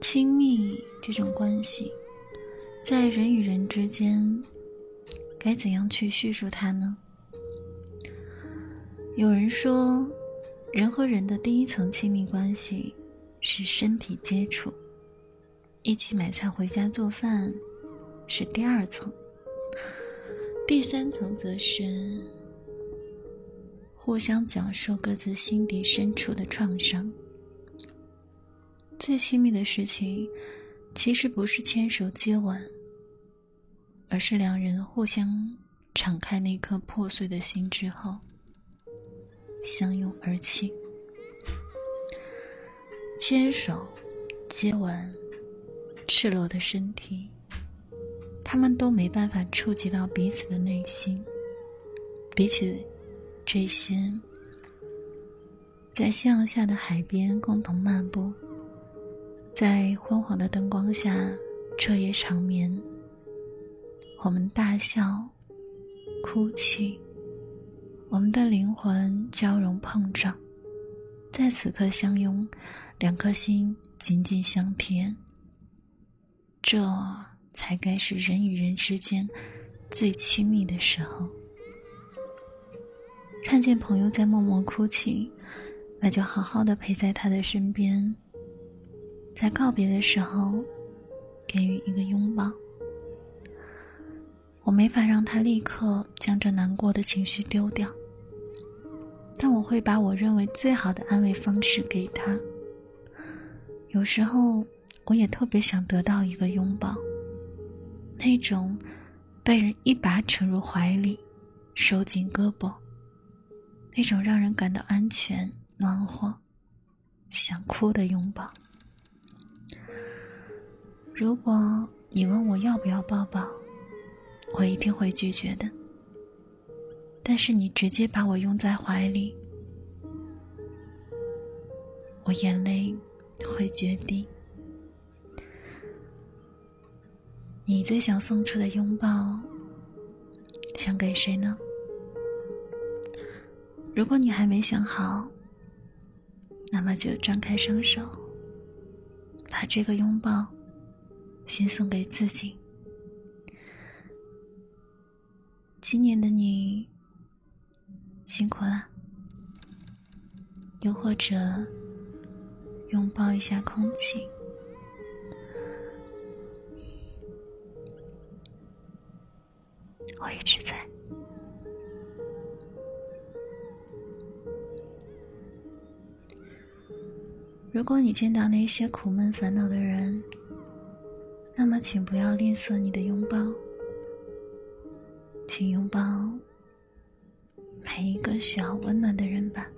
亲密这种关系，在人与人之间，该怎样去叙述它呢？有人说，人和人的第一层亲密关系是身体接触，一起买菜回家做饭是第二层，第三层则是互相讲述各自心底深处的创伤。最亲密的事情，其实不是牵手接吻，而是两人互相敞开那颗破碎的心之后，相拥而泣。牵手、接吻、赤裸的身体，他们都没办法触及到彼此的内心。比起这些，在夕阳下的海边共同漫步。在昏黄的灯光下彻夜长眠，我们大笑、哭泣，我们的灵魂交融碰撞，在此刻相拥，两颗心紧紧相贴。这才该是人与人之间最亲密的时候。看见朋友在默默哭泣，那就好好的陪在他的身边。在告别的时候，给予一个拥抱。我没法让他立刻将这难过的情绪丢掉，但我会把我认为最好的安慰方式给他。有时候，我也特别想得到一个拥抱，那种被人一把扯入怀里，收紧胳膊，那种让人感到安全、暖和、想哭的拥抱。如果你问我要不要抱抱，我一定会拒绝的。但是你直接把我拥在怀里，我眼泪会决堤。你最想送出的拥抱，想给谁呢？如果你还没想好，那么就张开双手，把这个拥抱。先送给自己。今年的你辛苦了，又或者拥抱一下空气。我一直在。如果你见到那些苦闷烦恼的人，那么，请不要吝啬你的拥抱，请拥抱每一个需要温暖的人吧。